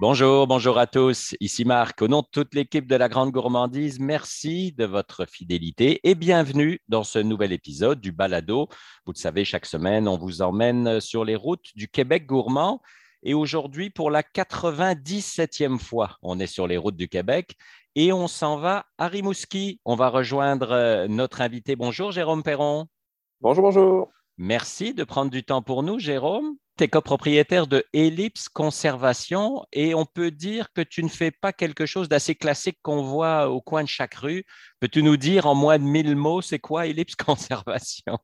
Bonjour, bonjour à tous. Ici Marc. Au nom de toute l'équipe de la Grande Gourmandise, merci de votre fidélité et bienvenue dans ce nouvel épisode du Balado. Vous le savez, chaque semaine, on vous emmène sur les routes du Québec gourmand. Et aujourd'hui, pour la 97e fois, on est sur les routes du Québec et on s'en va à Rimouski. On va rejoindre euh, notre invité. Bonjour, Jérôme Perron. Bonjour, bonjour. Merci de prendre du temps pour nous, Jérôme tu es copropriétaire de Ellipse Conservation et on peut dire que tu ne fais pas quelque chose d'assez classique qu'on voit au coin de chaque rue. Peux-tu nous dire en moins de mille mots, c'est quoi Ellipse Conservation?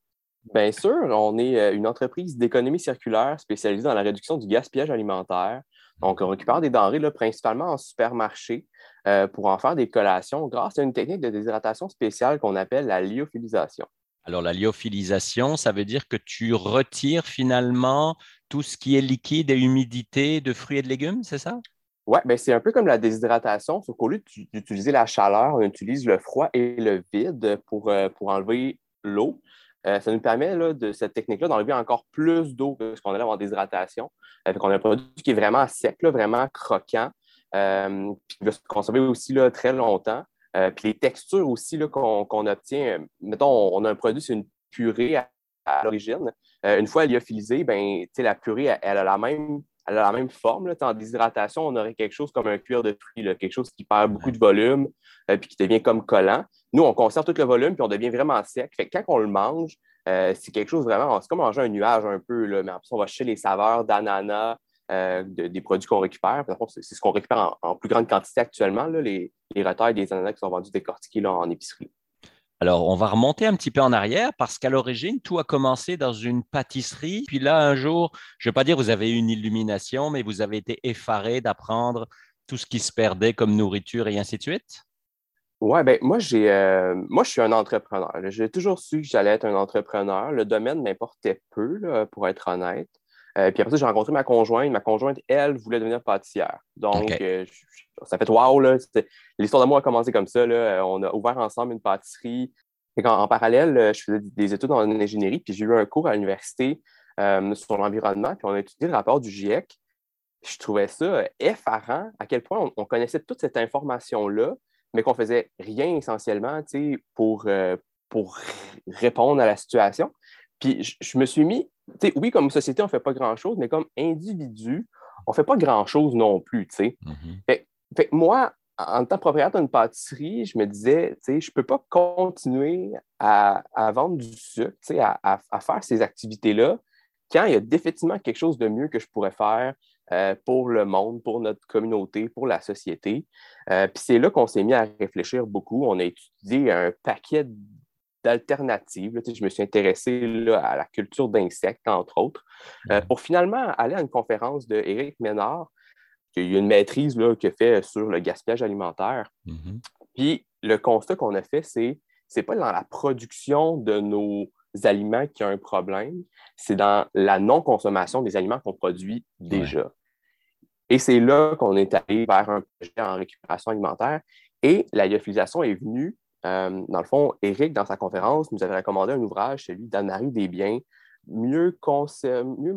Bien sûr, on est euh, une entreprise d'économie circulaire spécialisée dans la réduction du gaspillage alimentaire. Donc, on récupère des denrées principalement en supermarché euh, pour en faire des collations grâce à une technique de déshydratation spéciale qu'on appelle la lyophilisation. Alors, la lyophilisation, ça veut dire que tu retires finalement tout ce qui est liquide et humidité de fruits et de légumes, c'est ça? Oui, ben c'est un peu comme la déshydratation, sauf qu'au lieu d'utiliser la chaleur, on utilise le froid et le vide pour, euh, enlever l'eau. Euh, ça nous permet de cette technique-là d'enlever encore plus d'eau que ce qu'on a en déshydratation. Euh, on a un produit qui est vraiment sec, vraiment croquant, qui va se conserver aussi là, très longtemps. Euh, puis les textures aussi qu'on obtient, mettons, on a un produit, c'est une purée à, l'origine. Euh, une fois lyophilisée, ben, la purée, elle, a la même, elle a la même forme. Là. En déshydratation, on aurait quelque chose comme un cuir de fruits, quelque chose qui perd beaucoup de volume euh, puis qui devient comme collant. Nous, on conserve tout le volume puis on devient vraiment sec. Fait quand on le mange, c'est quelque chose vraiment, c'est comme manger un nuage un peu, là, mais après, on va chercher les saveurs d'ananas, euh, des produits qu'on récupère. C'est ce qu'on récupère en, plus grande quantité actuellement, les, les retails des ananas qui sont vendus décortiqués en épicerie. Alors, on va remonter un petit peu en arrière parce qu'à l'origine, tout a commencé dans une pâtisserie. Puis là, un jour, je ne vais pas dire que vous avez eu une illumination, mais vous avez été effaré d'apprendre tout ce qui se perdait comme nourriture et ainsi de suite? Oui, ben moi, j'ai, euh, moi, je suis un entrepreneur. J'ai toujours su que j'allais être un entrepreneur. Le domaine m'importait peu, pour être honnête. Euh, puis après ça, j'ai rencontré ma conjointe. Ma conjointe, elle, voulait devenir pâtissière. Donc, euh, ça fait wow, là. L'histoire de moi a commencé comme ça. Là. Euh, on a ouvert ensemble une pâtisserie. Et en, parallèle, je faisais des études en ingénierie, puis j'ai eu un cours à l'université sur l'environnement, puis on a étudié le rapport du GIEC. Je trouvais ça effarant à quel point on, connaissait toute cette information-là, mais qu'on faisait rien essentiellement pour, pour répondre à la situation. Puis je, me suis mis, oui, comme société, on ne fait pas grand-chose, mais comme individu, on ne fait pas grand-chose non plus. Mm-hmm. fait, fait, moi, en tant que propriétaire d'une pâtisserie, je me disais, je ne peux pas continuer à, vendre du sucre, à, à, faire ces activités-là, quand il y a définitivement quelque chose de mieux que je pourrais faire euh, pour le monde, pour notre communauté, pour la société. Euh, puis c'est là qu'on s'est mis à réfléchir beaucoup. On a étudié un paquet d'alternatives. Je me suis intéressé à la culture d'insectes, entre autres, euh, pour finalement aller à une conférence de Éric Ménard, qui a une maîtrise qu'il a fait sur le gaspillage alimentaire. Mm-hmm. Puis le constat qu'on a fait, c'est c'est pas dans la production de nos aliments qu'il y a un problème, c'est dans la non-consommation des aliments qu'on produit déjà. Et c'est là qu'on est allé vers un projet en récupération alimentaire. Et la lyophilisation est venue euh, dans le fond, Eric, dans sa conférence, nous avait recommandé un ouvrage, celui d'Anne-Marie Desbiens, mieux mieux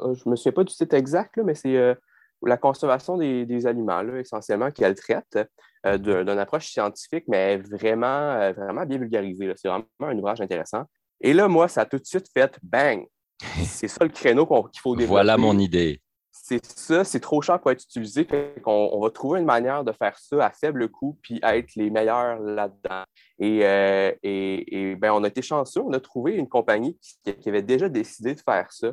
euh, je ne me souviens pas du site exact, mais c'est euh, la conservation des, aliments, essentiellement, qu'elle traite d'une approche scientifique, mais vraiment, vraiment bien vulgarisée. C'est vraiment un ouvrage intéressant. Et là, moi, ça a tout de suite fait bang! C'est ça le créneau qu'il faut développer. Voilà mon idée c'est ça, c'est trop cher pour être utilisé. on, va trouver une manière de faire ça à faible coût puis être les meilleurs là-dedans. Et, euh, ben, on a été chanceux, on a trouvé une compagnie qui, avait déjà décidé de faire ça,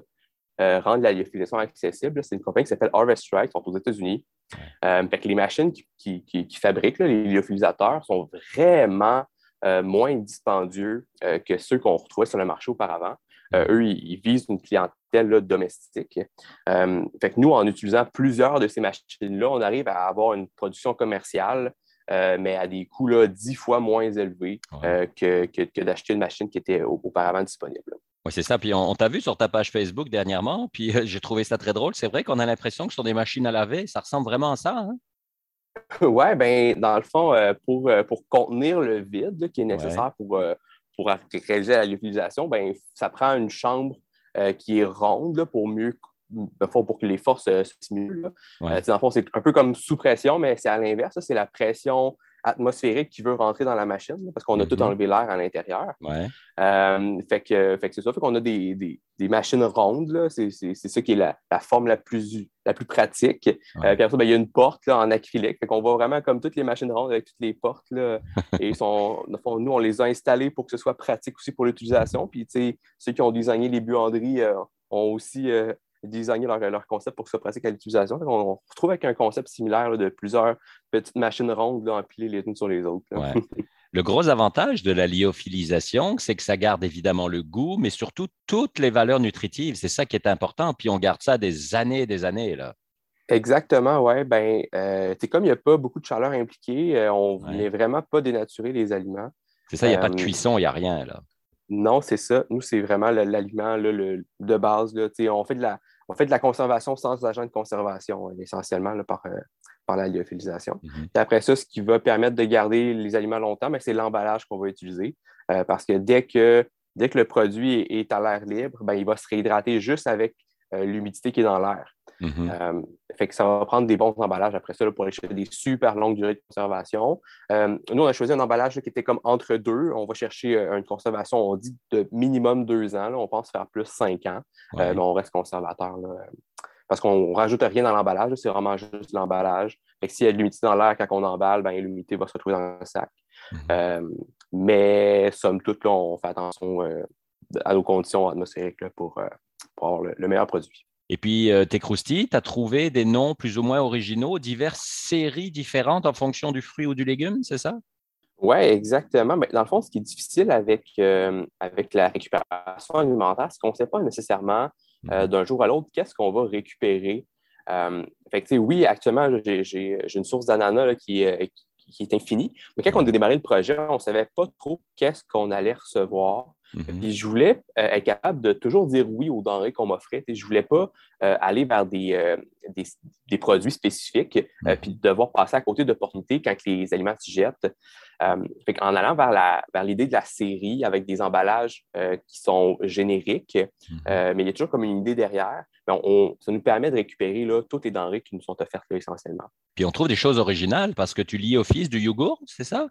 euh, rendre la lyophilisation accessible. C'est une compagnie qui s'appelle Harvest Strike, qui sont aux États-Unis. Euh, les machines qui, fabriquent les lyophilisateurs sont vraiment moins dispendieux que ceux qu'on retrouvait sur le marché auparavant. Eux, ils, visent une clientèle domestique. Euh, fait que nous, en utilisant plusieurs de ces machines-là, on arrive à avoir une production commerciale, euh, mais à des coûts dix fois moins élevés euh, que, que, d'acheter une machine qui était auparavant disponible. Oui, c'est ça. Puis on, t'a vu sur ta page Facebook dernièrement, puis j'ai trouvé ça très drôle. C'est vrai qu'on a l'impression que ce sont des machines à laver. Ça ressemble vraiment à ça. Hein? oui, bien, dans le fond, pour, pour contenir le vide qui est nécessaire pour, pour réaliser l'utilisation, ben, ça prend une chambre euh, qui est ronde pour mieux pour que les forces se stimulent. dans le fond, c'est un peu comme sous pression, mais c'est à l'inverse. C'est la pression atmosphérique qui veut rentrer dans la machine, parce qu'on a tout mm-hmm. enlevé l'air à l'intérieur. Euh, fait que, fait que c'est ça, fait qu'on a des, des, machines rondes, c'est ça qui est la, la, forme la plus, la plus pratique. Euh, puis après ça, ben, il y a une porte là, en acrylique, fait qu'on voit vraiment comme toutes les machines rondes avec toutes les portes. Là, et sont, nous, on les a installées pour que ce soit pratique aussi pour l'utilisation. Puis ceux qui ont designé les buanderies euh, ont aussi designer leur, leur, concept pour que ce soit pratique à l'utilisation. On, retrouve avec un concept similaire de plusieurs petites machines rondes empilées les unes sur les autres. Le gros avantage de la lyophilisation, c'est que ça garde évidemment le goût, mais surtout toutes les valeurs nutritives. C'est ça qui est important. Puis on garde ça des années et des années. Là. Exactement, oui. Ben, euh, comme il n'y a pas beaucoup de chaleur impliquée, euh, on ne vraiment pas dénaturer les aliments. C'est ça, il n'y a pas de euh, cuisson, il n'y a rien. là. Non, c'est ça. Nous, c'est vraiment l'aliment de base. Là. On, fait de la, on fait de la conservation sans agent de conservation, euh, essentiellement par, euh, par la lyophilisation. Mhm. après ça, ce qui va permettre de garder les aliments longtemps, ben, c'est l'emballage qu'on va utiliser. Euh, parce que dès que dès que le produit est, à l'air libre, ben, il va se réhydrater juste avec l'humidité qui est dans l'air. Mm-hmm. Euh, fait que ça va prendre des bons emballages après ça pour aller chercher des super longues durées de conservation. Euh, nous, on a choisi un emballage qui était comme entre deux. On va chercher euh, une conservation, on dit de minimum deux ans. on pense faire plus cinq ans, mais on reste conservateur. parce qu'on ne rajoute rien dans l'emballage, c'est vraiment juste l'emballage. s'il y a de l'humidité dans l'air quand on emballe, ben, l'humidité va se retrouver dans le sac. Mm-hmm. mais somme toute, on fait attention à nos conditions atmosphériques pour, avoir le meilleur produit. Et puis, euh, tes croustilles, tu as trouvé des noms plus ou moins originaux, diverses séries différentes en fonction du fruit ou du légume, c'est ça? Oui, exactement. Mais dans le fond, ce qui est difficile avec, euh, avec la récupération alimentaire, c'est qu'on ne sait pas nécessairement euh, mhm. d'un jour à l'autre qu'est-ce qu'on va récupérer. fait oui, actuellement, j'ai une source d'ananas qui, qui, est infinie. Mais quand on a démarré le projet, on ne savait pas trop qu'est-ce qu'on allait recevoir. Mhm. je voulais euh, être capable de toujours dire oui aux denrées qu'on m'offrait. Je ne voulais pas euh, aller vers des, euh, des, produits spécifiques mhm. puis devoir passer à côté d'opportunités quand les aliments s'y jettent. en allant vers l'idée de la série avec des emballages qui sont génériques, mhm. mais il y a toujours comme une idée derrière, ça nous permet de récupérer là, toutes les denrées qui nous sont offertes essentiellement. Puis on trouve des choses originales parce que tu lis au fils du yogourt, c'est ça?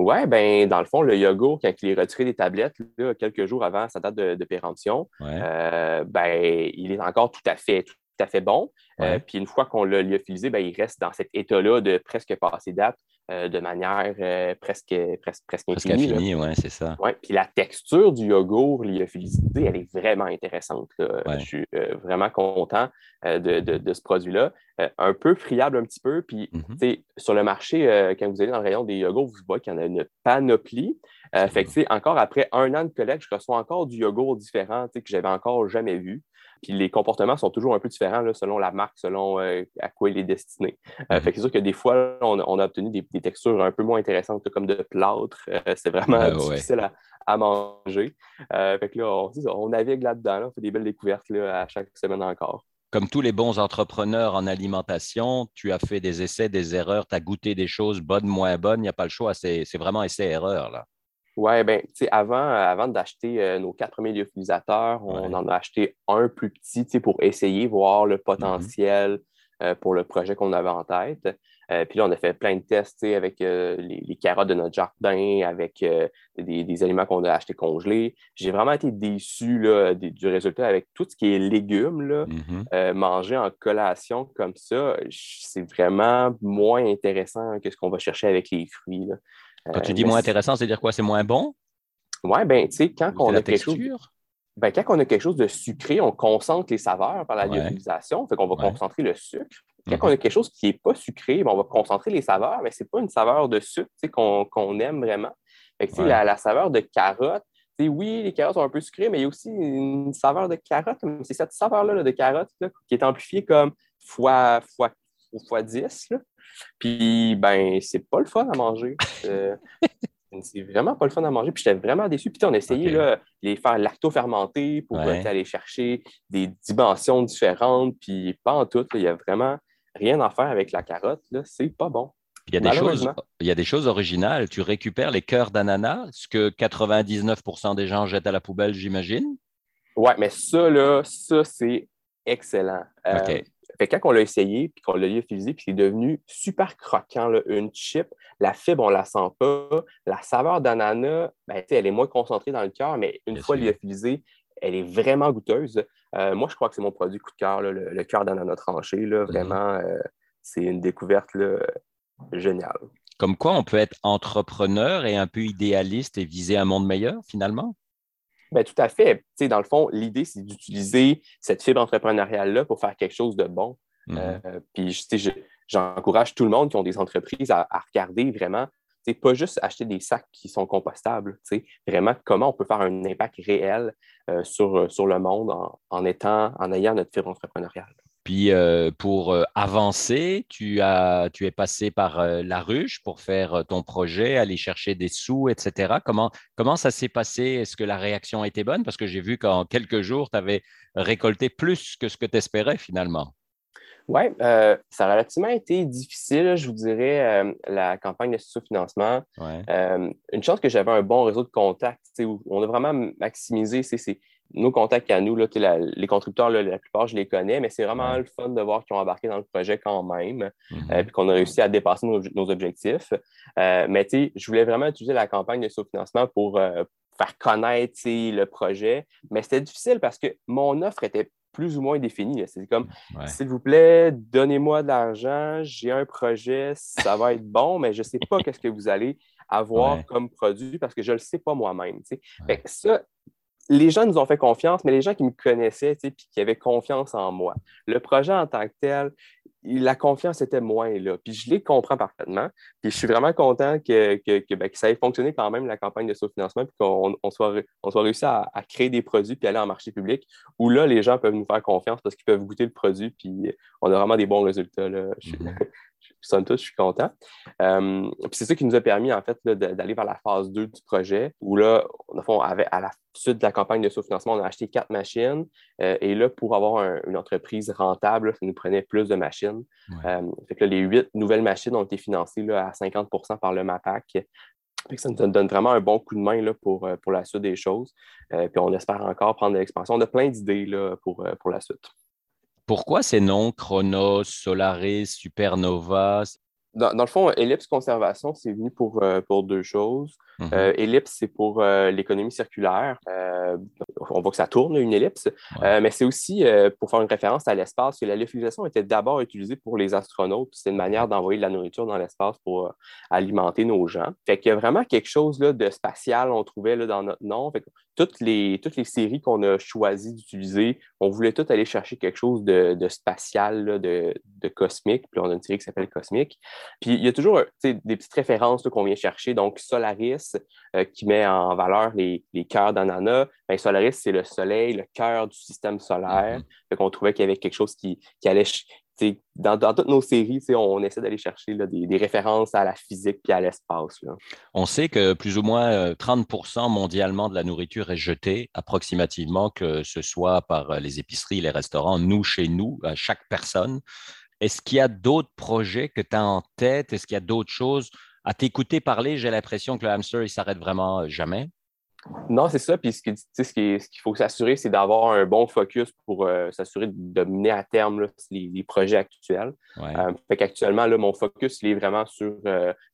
Oui, ben, dans le fond, le yogourt, quand il est retiré des tablettes quelques jours avant sa date de, péremption, euh, ben, il est encore tout à fait, tout à fait bon. Euh, puis une fois qu'on l'a lyophilisé, ben, il reste dans cet état-là de presque passé date euh, de manière presque, presque, presque infinie. oui, c'est ça. Ouais. Puis la texture du yogourt lyophilisé, elle est vraiment intéressante. Je suis vraiment content de, ce produit-là. un peu friable un petit peu. Puis mm-hmm. sur le marché, quand vous allez dans le rayon des yogourts, vous voyez qu'il y en a une panoplie. fait que, encore après un an de collecte, je reçois encore du yogourt différent que j'avais encore jamais vu. Puis les comportements sont toujours un peu différents selon la marque, selon euh, à quoi il est destiné. Euh, fait que c'est sûr que des fois, on, a obtenu des, textures un peu moins intéressantes, comme de plâtre. Euh, c'est vraiment difficile à, manger. fait que là, on, navigue là-dedans. on fait des belles découvertes à chaque semaine encore. Comme tous les bons entrepreneurs en alimentation, tu as fait des essais, des erreurs, tu as goûté des choses bonnes, moins bonnes. Il n'y a pas le choix. C'est vraiment essai-erreur. là. Oui, bien, tu sais, avant, avant d'acheter euh, nos quatre premiers lyophilisateurs, on en a acheté un plus petit, tu sais, pour essayer, voir le mm-hmm. potentiel euh, pour le projet qu'on avait en tête. Euh, puis là, on a fait plein de tests, tu sais, avec les, carottes de notre jardin, avec des, aliments qu'on a achetés congelés. J'ai vraiment été déçu là, du résultat avec tout ce qui est légumes, là. Mm-hmm. manger en collation comme ça, c'est vraiment moins intéressant que ce qu'on va chercher avec les fruits. Là. Quand tu dis moins intéressant, c'est dire quoi? C'est moins bon? Oui, bien, tu sais, quand on a quelque chose. Ben, quand on a quelque chose de sucré, on concentre les saveurs par la lyophilisation, fait qu'on va concentrer le sucre. Quand mhm. on a quelque chose qui n'est pas sucré, ben, on va concentrer les saveurs, mais ce n'est pas une saveur de sucre qu'on aime vraiment. Fait que, la, la, saveur de carotte, oui, les carottes sont un peu sucrées, mais il y a aussi une saveur de carotte. C'est cette saveur-là de carotte qui est amplifiée comme fois, fois, fois 10. Puis, ben, c'est pas le fun à manger. Euh, c'est vraiment pas le fun à manger. Puis, j'étais vraiment déçu. Puis, on a essayé là, de les faire lacto-fermenter pour aller chercher des dimensions différentes. Puis, pas en tout. Il n'y a vraiment rien à faire avec la carotte. C'est pas bon. Il y, a des choses, il y a des choses originales. Tu récupères les cœurs d'ananas, ce que 99% des gens jettent à la poubelle, j'imagine. Oui, mais ça, là, ça, c'est excellent. Fait quand on l'a essayé, puis qu'on l'a lyophilisé, puis c'est devenu super croquant, une chip, la fibre, on ne la sent pas. La saveur d'ananas, ben, elle est moins concentrée dans le cœur, mais une fois lyophilisée, elle est vraiment goûteuse. Euh, moi, je crois que c'est mon produit coup de cœur, le, cœur d'ananas tranché. Là, mhm. vraiment, euh, c'est une découverte géniale. Comme quoi, on peut être entrepreneur et un peu idéaliste et viser un monde meilleur, finalement? Bien, tout à fait. dans le fond, l'idée, c'est d'utiliser cette fibre entrepreneuriale-là pour faire quelque chose de bon. Mhm. Euh, puis, j'encourage tout le monde qui ont des entreprises à, regarder vraiment, pas juste acheter des sacs qui sont compostables, vraiment comment on peut faire un impact réel euh, sur, sur le monde en, étant, en ayant notre fibre entrepreneuriale. Puis euh, pour euh, avancer, tu, as, tu es passé par euh, la ruche pour faire ton projet, aller chercher des sous, etc. Comment, comment ça s'est passé? Est-ce que la réaction a été bonne? Parce que j'ai vu qu'en quelques jours, tu avais récolté plus que ce que tu espérais finalement. Oui, ça a relativement été difficile, je vous dirais, la campagne de sous-financement. une chance que j'avais un bon réseau de contacts, où on a vraiment maximisé ces, nos contacts à nous, là, les contributeurs, la plupart, je les connais, mais c'est vraiment le fun de voir qu'ils ont embarqué dans le projet quand même, mm-hmm. euh, puis qu'on a réussi à dépasser nos, objectifs. Euh, mais je voulais vraiment utiliser la campagne de sous-financement pour euh, faire connaître le projet, mais c'était difficile parce que mon offre était plus ou moins définie. C'est comme, s'il vous plaît, donnez-moi de l'argent, j'ai un projet, ça va être bon, mais je ne sais pas qu'est-ce que vous allez avoir comme produit parce que je ne le sais pas moi-même. Ça, les gens nous ont fait confiance, mais les gens qui me connaissaient, et qui avaient confiance en moi. Le projet en tant que tel, la confiance était moins là. Puis je les comprends parfaitement. Puis je suis vraiment content que, que, ben, ça ait fonctionné quand même, la campagne de sous-financement, puis qu'on soit, on soit réussi à, créer des produits puis aller en marché public, où là, les gens peuvent nous faire confiance parce qu'ils peuvent goûter le produit, puis on a vraiment des bons résultats. Là. somme toute, je suis content. Euh, c'est ça qui nous a permis, en fait, d'aller vers la phase 2 du projet, où là, fond, à la suite de la campagne de sous-financement, on a acheté quatre machines. Euh, et là, pour avoir une entreprise rentable, ça nous prenait plus de machines. Euh, fait que les huit nouvelles machines ont été financées à 50% par le MAPAC. ça nous donne vraiment un bon coup de main là, pour, pour la suite des choses. puis on espère encore prendre de l'expansion. On a plein d'idées pour, pour la suite. Pourquoi ces noms Chronos, Solaris, Supernova? Dans, le fond, Ellipse Conservation, c'est venu pour, euh, pour deux choses. Mhm. Euh, ellipse, c'est pour euh, l'économie circulaire. on voit que ça tourne, une ellipse. mais c'est aussi pour faire une référence à l'espace, que la lyophilisation était d'abord utilisée pour les astronautes. C'est une manière d'envoyer de la nourriture dans l'espace pour alimenter nos gens. Fait qu'il y a vraiment quelque chose là, de spatial, on trouvait là, dans notre nom. Fait toutes, les, toutes les séries qu'on a choisi d'utiliser, on voulait toutes aller chercher quelque chose de, spatial, de, de, cosmique. Puis on a une série qui s'appelle Cosmique. Puis il y a toujours des petites références qu'on vient chercher. Donc, Solaris, euh, qui met en valeur les, les cœurs d'ananas. Bien, Solaris, c'est le soleil, le cœur du système solaire. Mm On trouvait qu'il y avait quelque chose qui, qui allait. Dans, dans, toutes nos séries, on essaie d'aller chercher des, des, références à la physique et à l'espace. On sait que plus ou moins 30% euh, mondialement de la nourriture est jetée, approximativement, que ce soit par euh, les épiceries, les restaurants, nous, chez nous, à chaque personne. Est-ce qu'il y a d'autres projets que tu as en tête? Est-ce qu'il y a d'autres choses? À t'écouter parler, j'ai l'impression que le hamster, il s'arrête vraiment euh, jamais. Non, c'est ça. Puis ce qu'il faut s'assurer, c'est d'avoir un bon focus pour euh, s'assurer de mener à terme les, projets actuels. Ouais. Euh, Actuellement, mon focus il est vraiment sur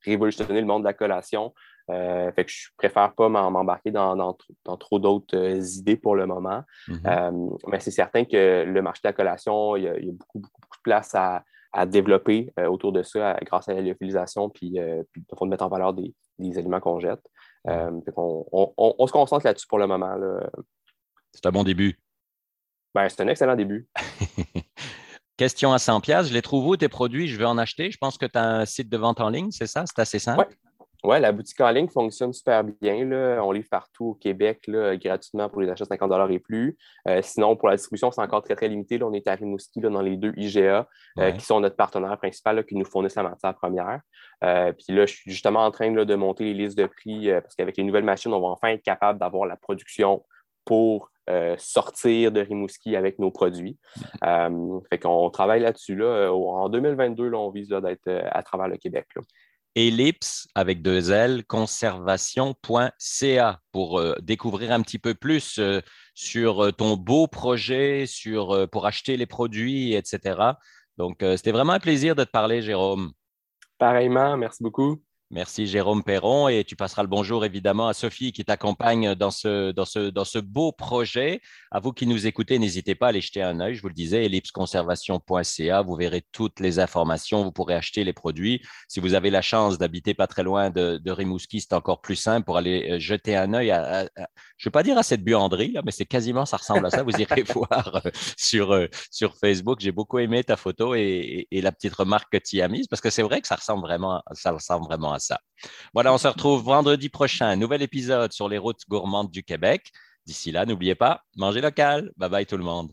révolutionner le monde de la collation. fait que je préfère pas m'embarquer dans, trop d'autres idées pour le moment. Mm-hmm. mais c'est certain que le marché de la collation, il y a, il y a beaucoup, beaucoup place à, développer euh, autour de ça grâce à la lyophilisation, puis, euh, puis de mettre en valeur des, aliments qu'on jette. Euh, on, se concentre là-dessus pour le moment. C'est un bon début. Ben, c'est un excellent début. Question à 100 je les trouve où tes produits? Je vais en acheter. Je pense que tu as un site de vente en ligne, c'est ça? C'est assez simple? Oui, la boutique en ligne fonctionne super bien. Là. On livre partout au Québec là, gratuitement pour les achats de 50 et plus. Euh, sinon, pour la distribution, c'est encore très, très limité. Là, on est à Rimouski dans les deux IGA euh, qui sont notre partenaire principal qui nous fournissent la matière première. Euh, puis là, je suis justement en train de monter les listes de prix parce qu'avec les nouvelles machines, on va enfin être capable d'avoir la production pour sortir de Rimouski avec nos produits. fait qu'on travaille là-dessus. Là. En 2022, là, on vise d'être à travers le Québec. Là ellipse avec deux L, conservation.ca pour euh, découvrir un petit peu plus euh, sur ton beau projet, sur, pour acheter les produits, etc. Donc, c'était vraiment un plaisir de te parler, Jérôme. Pareillement, merci beaucoup. Merci Jérôme Perron et tu passeras le bonjour évidemment à Sophie qui t'accompagne dans ce, dans, ce, dans ce beau projet. À vous qui nous écoutez, n'hésitez pas à aller jeter un œil. Je vous le disais, ellipseconservation.ca, vous verrez toutes les informations, vous pourrez acheter les produits. Si vous avez la chance d'habiter pas très loin de, Rimouski, c'est encore plus simple pour aller euh, jeter un œil à, je ne vais pas dire à cette buanderie, mais c'est quasiment, ça ressemble à ça. Vous irez voir euh, sur, euh, sur Facebook. J'ai beaucoup aimé ta photo et, la petite remarque que tu y as mise parce que c'est vrai que ça ressemble vraiment, ça ressemble vraiment ça. Voilà, on se retrouve vendredi prochain, nouvel épisode sur les routes gourmandes du Québec. D'ici là, n'oubliez pas, mangez local. Bye bye tout le monde.